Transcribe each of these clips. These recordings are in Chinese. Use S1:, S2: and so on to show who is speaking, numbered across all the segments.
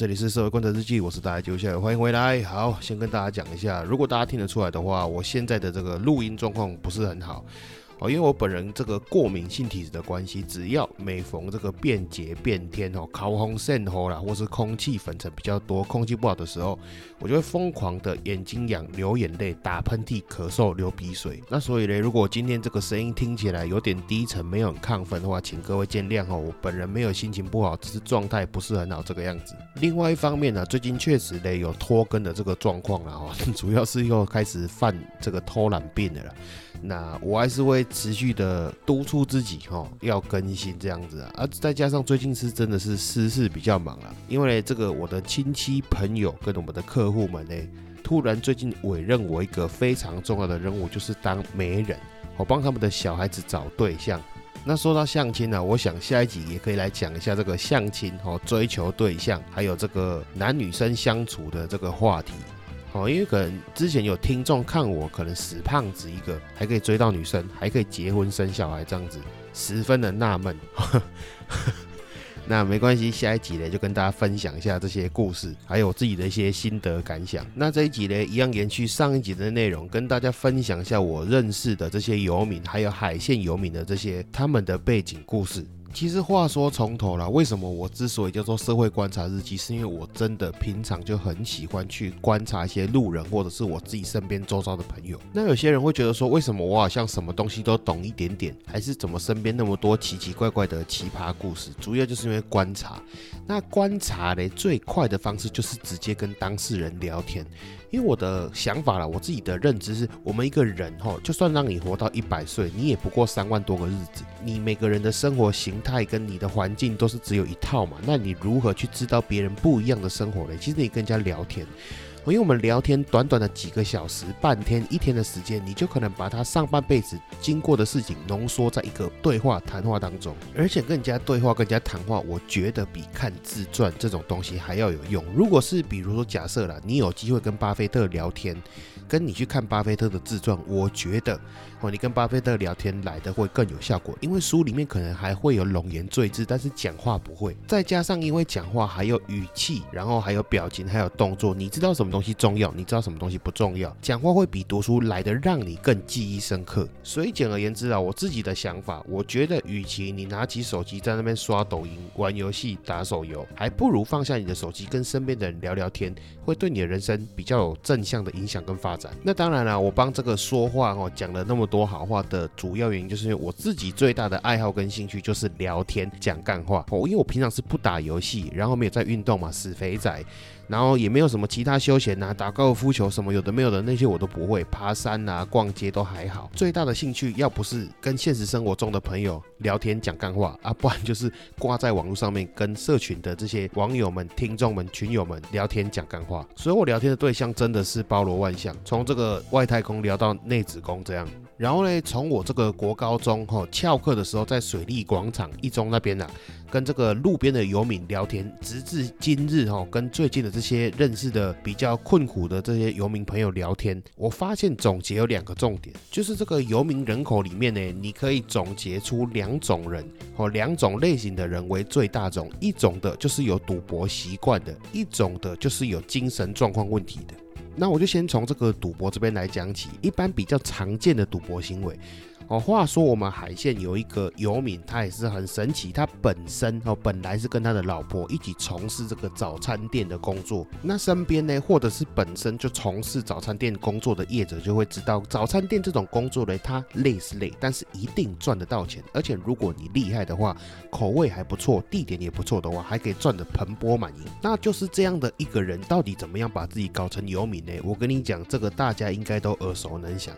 S1: 这里是社会观察日记，我是大家九小，欢迎回来。好，先跟大家讲一下，如果大家听得出来的话，我现在的这个录音状况不是很好。哦，因为我本人这个过敏性体质的关系，只要每逢这个变节变天哦，烤红渗吼啦，或是空气粉尘比较多、空气不好的时候，我就会疯狂的眼睛痒、流眼泪、打喷嚏、咳嗽、流鼻水。那所以呢，如果今天这个声音听起来有点低沉、没有很亢奋的话，请各位见谅哦。我本人没有心情不好，只是状态不是很好这个样子。另外一方面呢，最近确实呢有拖更的这个状况了哦，主要是又开始犯这个偷懒病的了。那我还是会持续的督促自己哈，要更新这样子啊，而再加上最近是真的是私事比较忙了，因为这个我的亲戚朋友跟我们的客户们呢，突然最近委任我一个非常重要的任务，就是当媒人，我帮他们的小孩子找对象。那说到相亲呢，我想下一集也可以来讲一下这个相亲哦，追求对象，还有这个男女生相处的这个话题。哦，因为可能之前有听众看我，可能死胖子一个，还可以追到女生，还可以结婚生小孩这样子，十分的纳闷。那没关系，下一集呢就跟大家分享一下这些故事，还有自己的一些心得感想。那这一集呢，一样延续上一集的内容，跟大家分享一下我认识的这些游民，还有海线游民的这些他们的背景故事。其实话说从头了，为什么我之所以叫做社会观察日记，是因为我真的平常就很喜欢去观察一些路人，或者是我自己身边周遭的朋友。那有些人会觉得说，为什么我好像什么东西都懂一点点，还是怎么身边那么多奇奇怪怪的奇葩故事？主要就是因为观察。那观察嘞，最快的方式就是直接跟当事人聊天。因为我的想法啦，我自己的认知是，我们一个人哈，就算让你活到一百岁，你也不过三万多个日子。你每个人的生活形态跟你的环境都是只有一套嘛，那你如何去知道别人不一样的生活呢？其实你跟人家聊天。因为我们聊天短短的几个小时、半天、一天的时间，你就可能把他上半辈子经过的事情浓缩在一个对话谈话当中，而且跟人家对话、跟人家谈话，我觉得比看自传这种东西还要有用。如果是比如说假设了，你有机会跟巴菲特聊天。跟你去看巴菲特的自传，我觉得哦，你跟巴菲特聊天来的会更有效果，因为书里面可能还会有冗言赘字，但是讲话不会。再加上因为讲话还有语气，然后还有表情，还有动作，你知道什么东西重要，你知道什么东西不重要，讲话会比读书来的让你更记忆深刻。所以简而言之啊，我自己的想法，我觉得与其你拿起手机在那边刷抖音、玩游戏、打手游，还不如放下你的手机，跟身边的人聊聊天，会对你的人生比较有正向的影响跟发展。那当然了，我帮这个说话哦讲了那么多好话的主要原因，就是因为我自己最大的爱好跟兴趣就是聊天讲干话哦。因为我平常是不打游戏，然后没有在运动嘛，死肥仔。然后也没有什么其他休闲呐，打高尔夫球什么有的没有的那些我都不会，爬山呐、逛街都还好。最大的兴趣要不是跟现实生活中的朋友聊天讲干话啊，不然就是挂在网络上面跟社群的这些网友们、听众们、群友们聊天讲干话。所以我聊天的对象真的是包罗万象，从这个外太空聊到内子宫这样。然后呢，从我这个国高中哈翘课的时候，在水利广场一中那边啊。跟这个路边的游民聊天，直至今日哈，跟最近的这些认识的比较困苦的这些游民朋友聊天，我发现总结有两个重点，就是这个游民人口里面呢，你可以总结出两种人哦，两种类型的人为最大种，一种的就是有赌博习惯的，一种的就是有精神状况问题的。那我就先从这个赌博这边来讲起，一般比较常见的赌博行为。哦，话说我们海线有一个游民，他也是很神奇。他本身哦，本来是跟他的老婆一起从事这个早餐店的工作。那身边呢，或者是本身就从事早餐店工作的业者，就会知道早餐店这种工作呢，他累是累，但是一定赚得到钱。而且如果你厉害的话，口味还不错，地点也不错的话，还可以赚得盆钵满盈。那就是这样的一个人，到底怎么样把自己搞成游民呢？我跟你讲，这个大家应该都耳熟能详。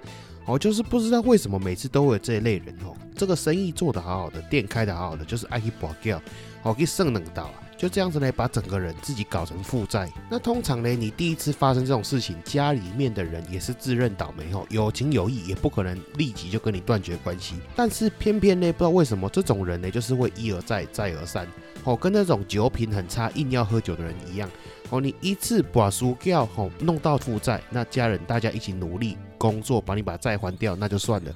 S1: 哦，就是不知道为什么每次都会有这一类人哦，这个生意做得好好的，店开得好好的，就是爱去博掉，哦，去剩能到啊。就这样子呢，把整个人自己搞成负债。那通常呢，你第一次发生这种事情，家里面的人也是自认倒霉哦，有情有义，也不可能立即就跟你断绝关系。但是偏偏呢，不知道为什么这种人呢，就是会一而再，再而三，哦，跟那种酒品很差、硬要喝酒的人一样。哦，你一次把输掉，吼，弄到负债，那家人大家一起努力工作，把你把债还掉，那就算了。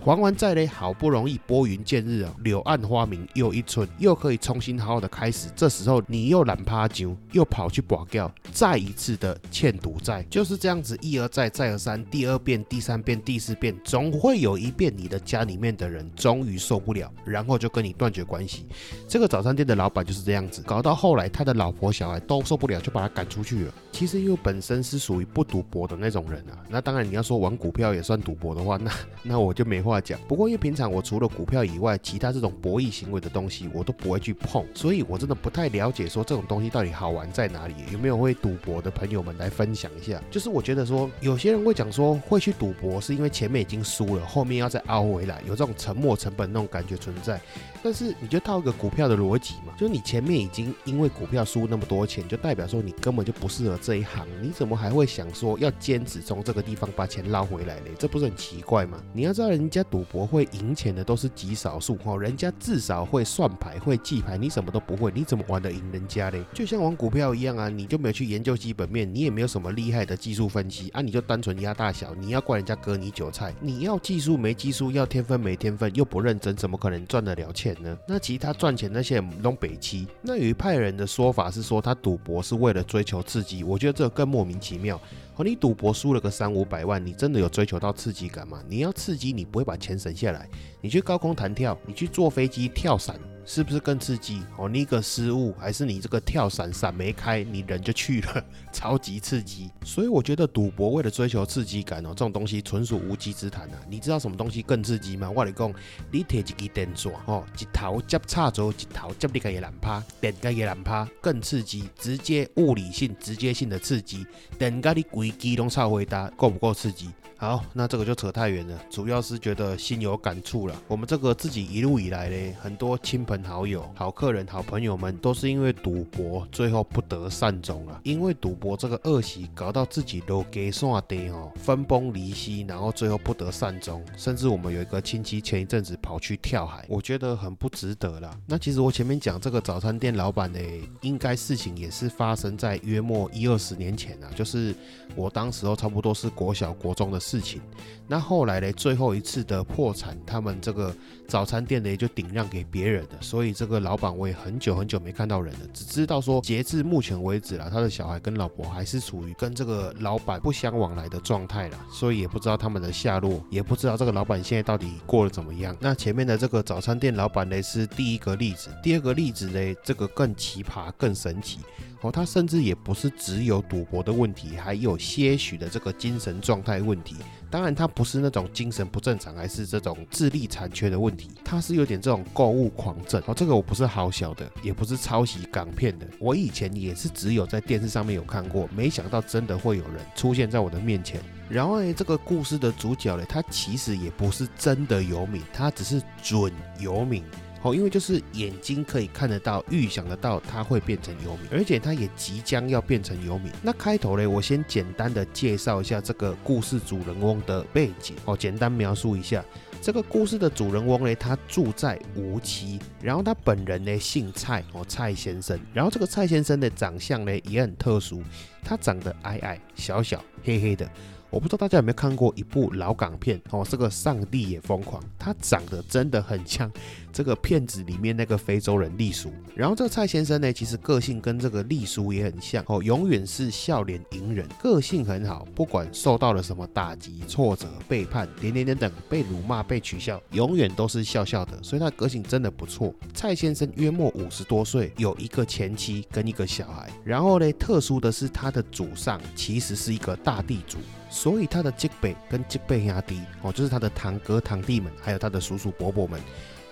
S1: 还完债嘞，好不容易拨云见日啊，柳暗花明又一村，又可以重新好好的开始。这时候你又懒趴酒，又跑去保掉，再一次的欠赌债，就是这样子一而再再而三，第二遍、第三遍、第四遍，总会有一遍你的家里面的人终于受不了，然后就跟你断绝关系。这个早餐店的老板就是这样子，搞到后来他的老婆小孩都受不了，就把他赶出去了。其实因为本身是属于不赌博的那种人啊，那当然你要说玩股票也算赌博的话，那 那我就没话。讲，不过因为平常我除了股票以外，其他这种博弈行为的东西我都不会去碰，所以我真的不太了解说这种东西到底好玩在哪里。有没有会赌博的朋友们来分享一下？就是我觉得说，有些人会讲说会去赌博是因为前面已经输了，后面要再凹回来，有这种沉没成本那种感觉存在。但是你就套一个股票的逻辑嘛，就是你前面已经因为股票输那么多钱，就代表说你根本就不适合这一行，你怎么还会想说要坚持从这个地方把钱捞回来嘞？这不是很奇怪吗？你要知道人家。赌博会赢钱的都是极少数哈，人家至少会算牌、会记牌，你什么都不会，你怎么玩得赢人家嘞？就像玩股票一样啊，你就没有去研究基本面，你也没有什么厉害的技术分析啊，你就单纯压大小，你要怪人家割你韭菜？你要技术没技术，要天分没天分，又不认真，怎么可能赚得了钱那其他赚钱那些东北七，那有一派人的说法是说他赌博是为了追求刺激，我觉得这更莫名其妙。和，你赌博输了个三五百万，你真的有追求到刺激感吗？你要刺激，你不会把钱省下来。你去高空弹跳，你去坐飞机跳伞。是不是更刺激哦？你一个失误，还是你这个跳伞伞没开，你人就去了，超级刺激。所以我觉得赌博为了追求刺激感哦，这种东西纯属无稽之谈啊！你知道什么东西更刺激吗？我来讲，你摕一支电钻哦，一头接插座，一头接你个野兰趴，电个野兰趴更刺激，直接物理性、直接性的刺激，电个你规机拢超回答，够不够刺激？好，那这个就扯太远了，主要是觉得心有感触了。我们这个自己一路以来嘞，很多亲朋好友、好客人、好朋友们，都是因为赌博，最后不得善终了。因为赌博这个恶习，搞到自己都给刷地哦，分崩离析，然后最后不得善终。甚至我们有一个亲戚前一阵子跑去跳海，我觉得很不值得啦。那其实我前面讲这个早餐店老板呢，应该事情也是发生在约莫一二十年前啊，就是我当时候差不多是国小国中的事。情，那后来呢？最后一次的破产，他们这个早餐店呢就顶让给别人了。所以这个老板我也很久很久没看到人了，只知道说截至目前为止啦，他的小孩跟老婆还是处于跟这个老板不相往来的状态了，所以也不知道他们的下落，也不知道这个老板现在到底过得怎么样。那前面的这个早餐店老板呢是第一个例子，第二个例子呢这个更奇葩更神奇。哦，他甚至也不是只有赌博的问题，还有些许的这个精神状态问题。当然，他不是那种精神不正常，还是这种智力残缺的问题，他是有点这种购物狂症。哦，这个我不是好小的，也不是抄袭港片的，我以前也是只有在电视上面有看过，没想到真的会有人出现在我的面前。然后呢，这个故事的主角呢，他其实也不是真的游民，他只是准游民。哦，因为就是眼睛可以看得到、预想得到他会变成游民，而且他也即将要变成游民。那开头呢，我先简单的介绍一下这个故事主人翁的背景。哦，简单描述一下这个故事的主人翁呢，他住在无锡，然后他本人呢姓蔡，哦，蔡先生。然后这个蔡先生的长相呢也很特殊，他长得矮矮小小、黑黑的。我不知道大家有没有看过一部老港片哦，这个上帝也疯狂，他长得真的很像这个片子里面那个非洲人丽叔。然后这个蔡先生呢，其实个性跟这个丽叔也很像哦，永远是笑脸迎人，个性很好，不管受到了什么打击、挫折、背叛，点点点等，被辱骂、被取笑，永远都是笑笑的，所以他个性真的不错。蔡先生约莫五十多岁，有一个前妻跟一个小孩。然后呢，特殊的是他的祖上其实是一个大地主。所以他的吉辈跟吉辈阿弟哦，就是他的堂哥堂弟们，还有他的叔叔伯伯们，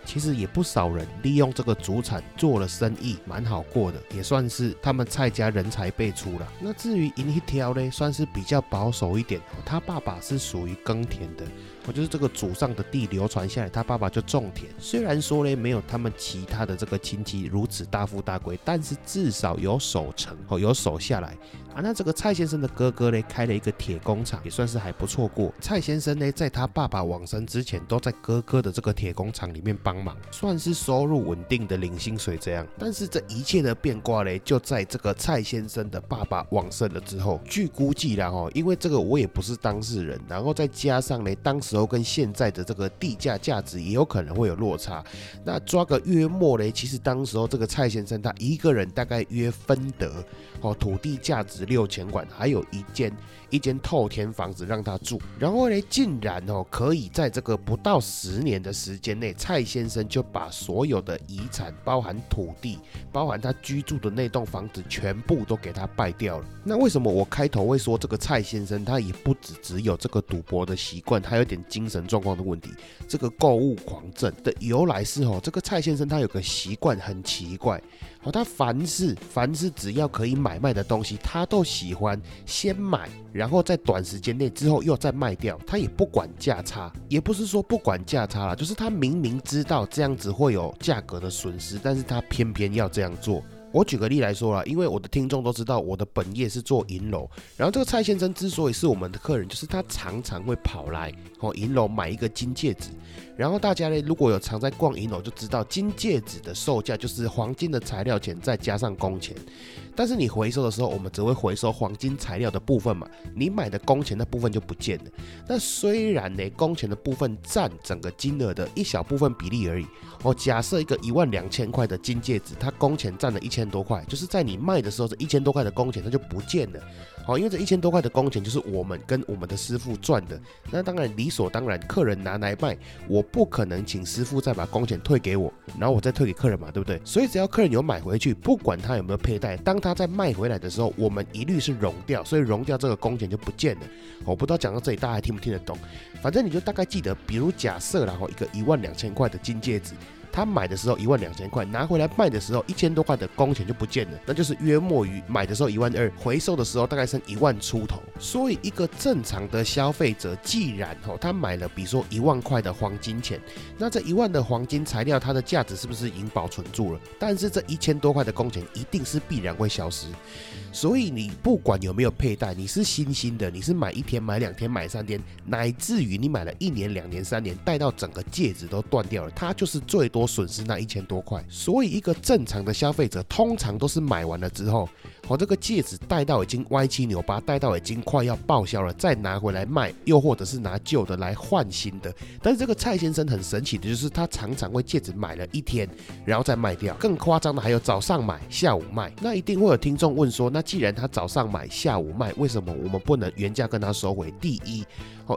S1: 其实也不少人利用这个祖产做了生意，蛮好过的，也算是他们蔡家人才辈出了。那至于银一条呢，算是比较保守一点，他爸爸是属于耕田的。我就是这个祖上的地流传下来，他爸爸就种田。虽然说呢，没有他们其他的这个亲戚如此大富大贵，但是至少有守成哦，有守下来啊。那这个蔡先生的哥哥呢，开了一个铁工厂，也算是还不错过。蔡先生呢，在他爸爸往生之前，都在哥哥的这个铁工厂里面帮忙，算是收入稳定的领薪水这样。但是这一切的变卦呢，就在这个蔡先生的爸爸往生了之后。据估计啦，哦，因为这个我也不是当事人，然后再加上呢，当时。时候跟现在的这个地价价值也有可能会有落差，那抓个约莫嘞，其实当时候这个蔡先生他一个人大概约分得哦土地价值六千万，还有一间一间透天房子让他住，然后呢竟然哦可以在这个不到十年的时间内，蔡先生就把所有的遗产，包含土地，包含他居住的那栋房子，全部都给他败掉了。那为什么我开头会说这个蔡先生他也不只只有这个赌博的习惯，他有点。精神状况的问题，这个购物狂症的由来是哦，这个蔡先生他有个习惯很奇怪，好，他凡是凡是只要可以买卖的东西，他都喜欢先买，然后在短时间内之后又再卖掉，他也不管价差，也不是说不管价差了，就是他明明知道这样子会有价格的损失，但是他偏偏要这样做。我举个例来说啦，因为我的听众都知道我的本业是做银楼，然后这个蔡先生之所以是我们的客人，就是他常常会跑来哦银楼买一个金戒指。然后大家呢，如果有常在逛银楼，就知道金戒指的售价就是黄金的材料钱再加上工钱。但是你回收的时候，我们只会回收黄金材料的部分嘛，你买的工钱的部分就不见了。那虽然呢，工钱的部分占整个金额的一小部分比例而已。哦，假设一个一万两千块的金戒指，它工钱占了一千多块，就是在你卖的时候，这一千多块的工钱它就不见了。好，因为这一千多块的工钱就是我们跟我们的师傅赚的，那当然理所当然，客人拿来卖，我不可能请师傅再把工钱退给我，然后我再退给客人嘛，对不对？所以只要客人有买回去，不管他有没有佩戴，当他在卖回来的时候，我们一律是融掉，所以融掉这个工钱就不见了。我不知道讲到这里大家还听不听得懂？反正你就大概记得，比如假设然后一个一万两千块的金戒指。他买的时候一万两千块，拿回来卖的时候一千多块的工钱就不见了，那就是约莫于买的时候一万二，回收的时候大概剩一万出头。所以一个正常的消费者，既然哦他买了，比如说一万块的黄金钱，那这一万的黄金材料它的价值是不是已经保存住了？但是这一千多块的工钱一定是必然会消失。所以你不管有没有佩戴，你是新兴的，你是买一天、买两天、买三天，乃至于你买了一年、两年、三年，戴到整个戒指都断掉了，它就是最多损失那一千多块。所以一个正常的消费者，通常都是买完了之后。我这个戒指戴到已经歪七扭八，戴到已经快要报销了，再拿回来卖，又或者是拿旧的来换新的。但是这个蔡先生很神奇的就是，他常常会戒指买了一天，然后再卖掉。更夸张的还有早上买，下午卖。那一定会有听众问说，那既然他早上买，下午卖，为什么我们不能原价跟他收回？第一，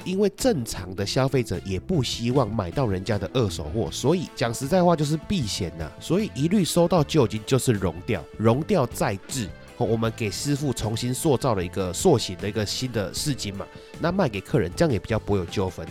S1: 因为正常的消费者也不希望买到人家的二手货，所以讲实在话就是避险呐。所以一律收到旧金就是熔掉，熔掉再制。我们给师傅重新塑造了一个塑形的一个新的市金嘛，那卖给客人，这样也比较不会有纠纷。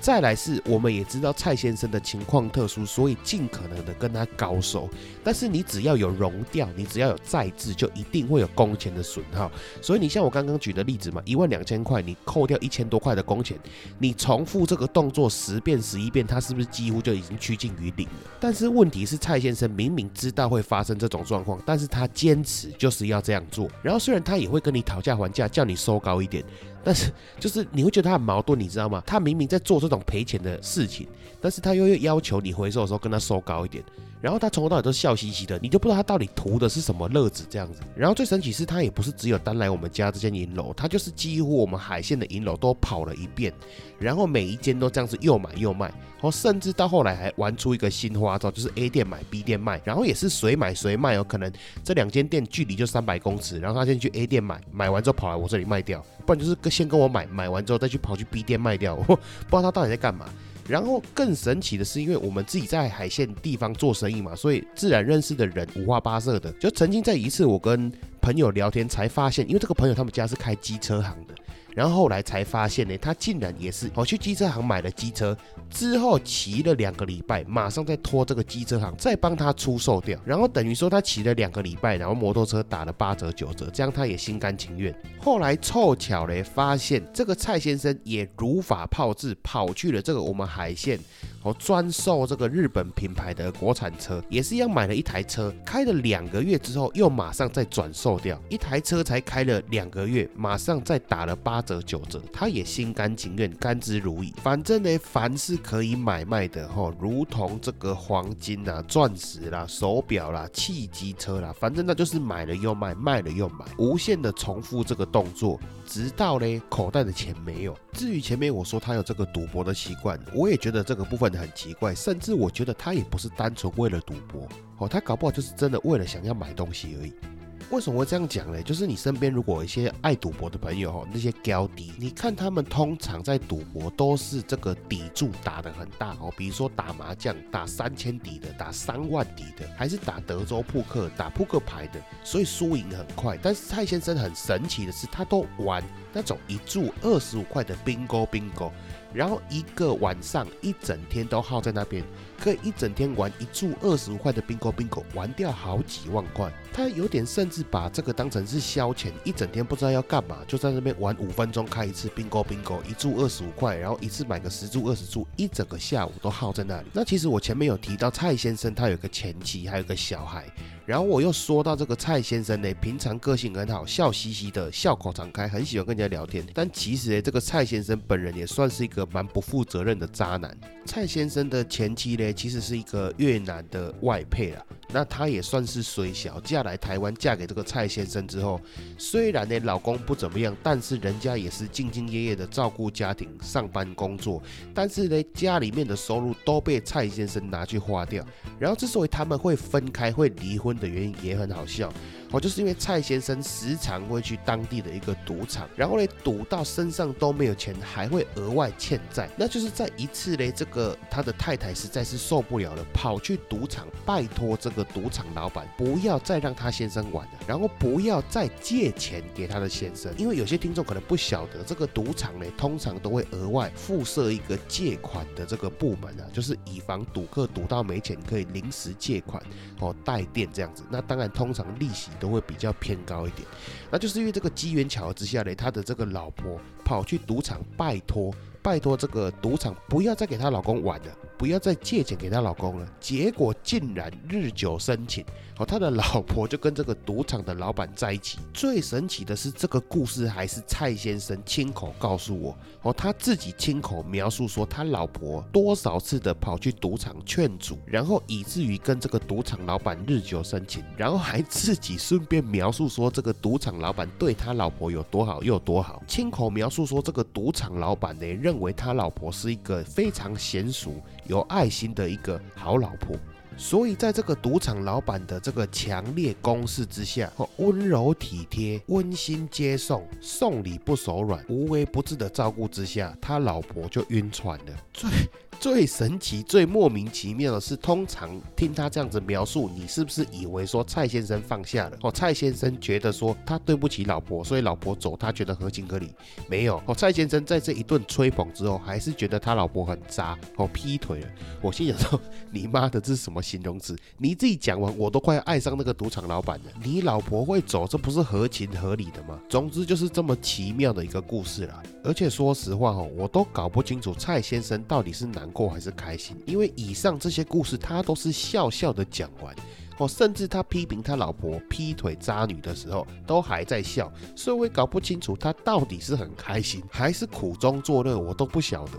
S1: 再来是，我们也知道蔡先生的情况特殊，所以尽可能的跟他高收。但是你只要有熔掉，你只要有再制，就一定会有工钱的损耗。所以你像我刚刚举的例子嘛，一万两千块，你扣掉一千多块的工钱，你重复这个动作十遍十一遍，他是不是几乎就已经趋近于零了？但是问题是，蔡先生明明知道会发生这种状况，但是他坚持就是要这样做。然后虽然他也会跟你讨价还价，叫你收高一点。但是就是你会觉得他很矛盾，你知道吗？他明明在做这种赔钱的事情，但是他又要求你回收的时候跟他收高一点。然后他从头到尾都笑嘻嘻的，你就不知道他到底图的是什么乐子这样子。然后最神奇是，他也不是只有单来我们家这间银楼，他就是几乎我们海线的银楼都跑了一遍，然后每一间都这样子又买又卖，哦，甚至到后来还玩出一个新花招，就是 A 店买 B 店卖，然后也是谁买谁卖哦，可能这两间店距离就三百公尺，然后他先去 A 店买，买完之后跑来我这里卖掉，不然就是跟先跟我买，买完之后再去跑去 B 店卖掉，不知道他到底在干嘛。然后更神奇的是，因为我们自己在海线地方做生意嘛，所以自然认识的人五花八色的。就曾经在一次我跟朋友聊天才发现，因为这个朋友他们家是开机车行的，然后后来才发现呢，他竟然也是哦去机车行买了机车，之后骑了两个礼拜，马上再拖这个机车行再帮他出售掉，然后等于说他骑了两个礼拜，然后摩托车打了八折九折，这样他也心甘情愿。后来凑巧嘞，发现这个蔡先生也如法炮制，跑去了这个我们海线。哦，专售这个日本品牌的国产车，也是一样买了一台车，开了两个月之后，又马上再转售掉一台车，才开了两个月，马上再打了八折九折，他也心甘情愿，甘之如饴。反正呢，凡是可以买卖的，哈，如同这个黄金啦、钻石啦、手表啦、汽机车啦，反正那就是买了又卖，卖了又买，无限的重复这个动作，直到呢口袋的钱没有。至于前面我说他有这个赌博的习惯，我也觉得这个部分。很奇怪，甚至我觉得他也不是单纯为了赌博哦，他搞不好就是真的为了想要买东西而已。为什么会这样讲呢？就是你身边如果有一些爱赌博的朋友哦，那些高低，你看他们通常在赌博都是这个底注打得很大哦，比如说打麻将打三千底的，打三万底的，还是打德州扑克打扑克牌的，所以输赢很快。但是蔡先生很神奇的是，他都玩那种一注二十五块的 bingo bingo。然后一个晚上一整天都耗在那边，可以一整天玩一注二十五块的 bingo bingo，玩掉好几万块。他有点甚至把这个当成是消遣，一整天不知道要干嘛，就在那边玩五分钟开一次 bingo bingo，一注二十五块，然后一次买个十注二十注，一整个下午都耗在那里。那其实我前面有提到蔡先生他有个前妻，还有个小孩。然后我又说到这个蔡先生呢，平常个性很好，笑嘻嘻的，笑口常开，很喜欢跟人家聊天。但其实呢，这个蔡先生本人也算是一个蛮不负责任的渣男。蔡先生的前妻呢，其实是一个越南的外配啦。那她也算是虽小，嫁来台湾，嫁给这个蔡先生之后，虽然呢老公不怎么样，但是人家也是兢兢业业的照顾家庭、上班工作。但是呢，家里面的收入都被蔡先生拿去花掉。然后之所以他们会分开、会离婚的原因也很好笑。哦，就是因为蔡先生时常会去当地的一个赌场，然后呢赌到身上都没有钱，还会额外欠债。那就是在一次嘞，这个他的太太实在是受不了了，跑去赌场拜托这个赌场老板不要再让他先生玩了，然后不要再借钱给他的先生。因为有些听众可能不晓得，这个赌场呢通常都会额外附设一个借款的这个部门啊，就是以防赌客赌到没钱可以临时借款哦代垫这样子。那当然通常利息。都会比较偏高一点，那就是因为这个机缘巧合之下呢，他的这个老婆跑去赌场拜托，拜托这个赌场不要再给她老公玩了。不要再借钱给她老公了，结果竟然日久生情，哦，他的老婆就跟这个赌场的老板在一起。最神奇的是，这个故事还是蔡先生亲口告诉我，哦，他自己亲口描述说，他老婆多少次的跑去赌场劝阻，然后以至于跟这个赌场老板日久生情，然后还自己顺便描述说，这个赌场老板对他老婆有多好又多好，亲口描述说，这个赌场老板呢认为他老婆是一个非常娴熟。有爱心的一个好老婆，所以在这个赌场老板的这个强烈攻势之下，温柔体贴、温馨接送、送礼不手软、无微不至的照顾之下，他老婆就晕船了。最最神奇、最莫名其妙的是，通常听他这样子描述，你是不是以为说蔡先生放下了？哦，蔡先生觉得说他对不起老婆，所以老婆走，他觉得合情合理。没有哦，蔡先生在这一顿吹捧之后，还是觉得他老婆很渣哦，劈腿了。我心想说，你妈的这是什么形容词？你自己讲完，我都快爱上那个赌场老板了。你老婆会走，这不是合情合理的吗？总之就是这么奇妙的一个故事了。而且说实话哦，我都搞不清楚蔡先生到底是难。过还是开心，因为以上这些故事他都是笑笑的讲完哦，甚至他批评他老婆劈腿渣女的时候都还在笑，所以我也搞不清楚他到底是很开心还是苦中作乐，我都不晓得。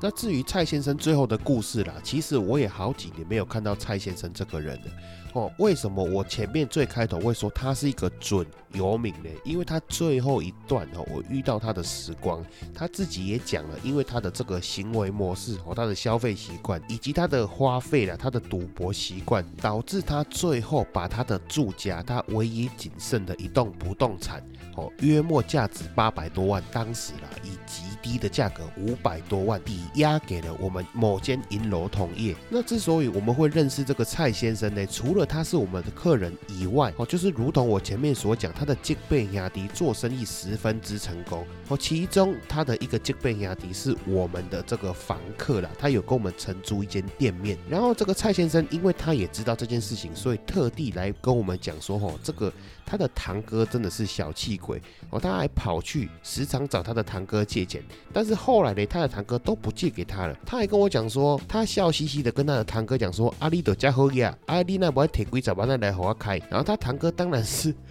S1: 那至于蔡先生最后的故事啦，其实我也好几年没有看到蔡先生这个人了。哦，为什么我前面最开头会说他是一个准游民呢？因为他最后一段哦，我遇到他的时光，他自己也讲了，因为他的这个行为模式和他的消费习惯，以及他的花费了，他的赌博习惯，导致他最后把他的住家，他唯一仅剩的一栋不动产，哦，约莫价值八百多万，当时啦，以及。低的价格五百多万抵押给了我们某间银楼同业。那之所以我们会认识这个蔡先生呢，除了他是我们的客人以外，哦，就是如同我前面所讲，他的吉贝亚迪做生意十分之成功。哦，其中他的一个吉贝亚迪是我们的这个房客啦，他有跟我们承租一间店面。然后这个蔡先生，因为他也知道这件事情，所以特地来跟我们讲说，哦，这个他的堂哥真的是小气鬼哦，他还跑去时常找他的堂哥借钱，但是后来呢，他的堂哥都不借给他了。他还跟我讲说，他笑嘻嘻的跟他的堂哥讲说，阿里的家好呀，阿里那不铁龟找把那来和我开。然后他堂哥当然是。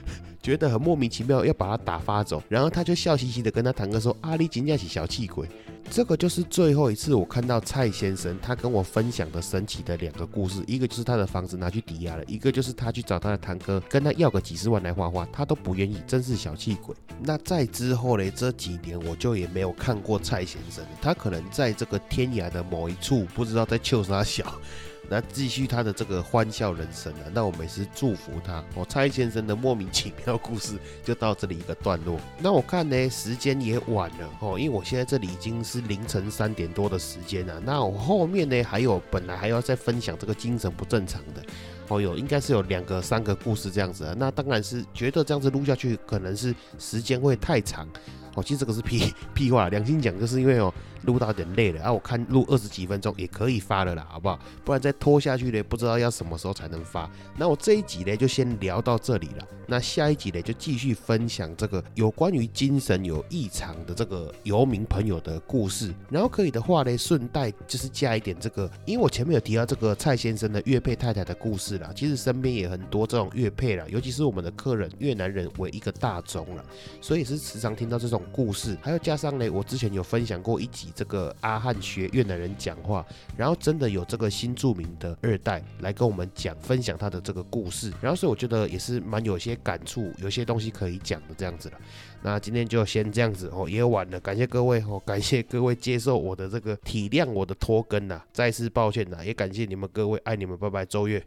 S1: 觉得很莫名其妙，要把他打发走，然后他就笑嘻嘻的跟他堂哥说：“阿里今天是小气鬼。”这个就是最后一次我看到蔡先生他跟我分享的神奇的两个故事，一个就是他的房子拿去抵押了，一个就是他去找他的堂哥跟他要个几十万来画画，他都不愿意，真是小气鬼。那在之后呢，这几年我就也没有看过蔡先生，他可能在这个天涯的某一处，不知道在秀啥小。那继续他的这个欢笑人生了。那我们也是祝福他。哦，蔡先生的莫名其妙故事就到这里一个段落。那我看呢，时间也晚了哦，因为我现在这里已经是凌晨三点多的时间了。那我后面呢，还有本来还要再分享这个精神不正常的哦，有应该是有两个、三个故事这样子啊。那当然是觉得这样子录下去，可能是时间会太长。哦，其实这个是屁 屁话，良心讲，就是因为哦。录到有点累了啊！我看录二十几分钟也可以发了啦，好不好？不然再拖下去呢，不知道要什么时候才能发。那我这一集呢，就先聊到这里了。那下一集呢，就继续分享这个有关于精神有异常的这个游民朋友的故事。然后可以的话呢，顺带就是加一点这个，因为我前面有提到这个蔡先生的越配太太的故事啦。其实身边也很多这种越配了，尤其是我们的客人越南人为一个大宗了，所以是时常听到这种故事。还有加上呢，我之前有分享过一集。这个阿汉学越南人讲话，然后真的有这个新著名的二代来跟我们讲分享他的这个故事，然后所以我觉得也是蛮有些感触，有些东西可以讲的这样子了。那今天就先这样子哦，也晚了，感谢各位哦，感谢各位接受我的这个体谅我的拖更呐，再次抱歉呐，也感谢你们各位，爱你们，拜拜，周月。